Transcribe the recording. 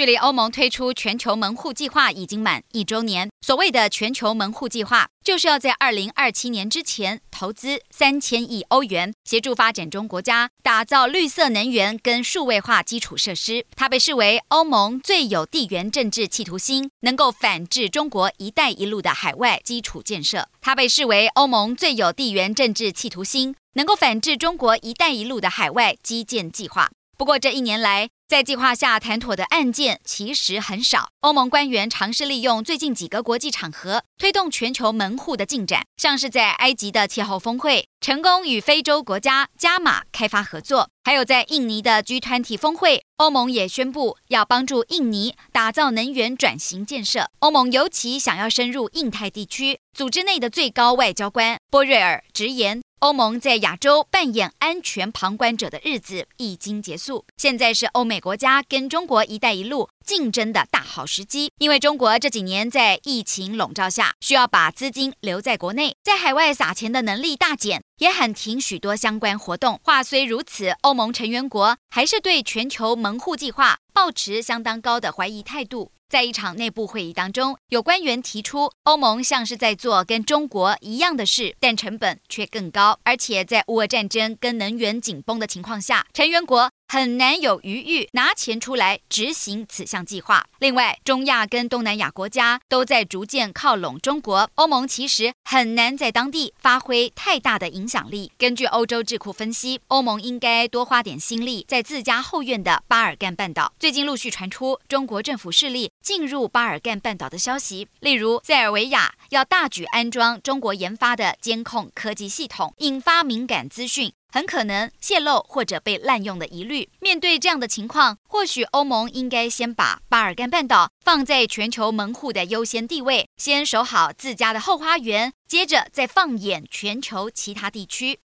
距离欧盟推出全球门户计划已经满一周年。所谓的全球门户计划，就是要在二零二七年之前投资三千亿欧元，协助发展中国家打造绿色能源跟数位化基础设施。它被视为欧盟最有地缘政治企图心，能够反制中国“一带一路”的海外基础建设。它被视为欧盟最有地缘政治企图心，能够反制中国“一带一路”的海外基建计划。不过这一年来，在计划下谈妥的案件其实很少。欧盟官员尝试利用最近几个国际场合推动全球门户的进展，像是在埃及的气候峰会成功与非洲国家加码开发合作，还有在印尼的 G20 峰会，欧盟也宣布要帮助印尼打造能源转型建设。欧盟尤其想要深入印太地区，组织内的最高外交官波瑞尔直言。欧盟在亚洲扮演安全旁观者的日子已经结束，现在是欧美国家跟中国“一带一路”竞争的大好时机。因为中国这几年在疫情笼罩下，需要把资金留在国内，在海外撒钱的能力大减，也喊停许多相关活动。话虽如此，欧盟成员国还是对全球门户计划抱持相当高的怀疑态度。在一场内部会议当中，有官员提出，欧盟像是在做跟中国一样的事，但成本却更高，而且在乌俄战争跟能源紧绷的情况下，成员国。很难有余裕拿钱出来执行此项计划。另外，中亚跟东南亚国家都在逐渐靠拢中国，欧盟其实很难在当地发挥太大的影响力。根据欧洲智库分析，欧盟应该多花点心力在自家后院的巴尔干半岛。最近陆续传出中国政府势力进入巴尔干半岛的消息，例如塞尔维亚要大举安装中国研发的监控科技系统，引发敏感资讯。很可能泄露或者被滥用的疑虑。面对这样的情况，或许欧盟应该先把巴尔干半岛放在全球门户的优先地位，先守好自家的后花园，接着再放眼全球其他地区。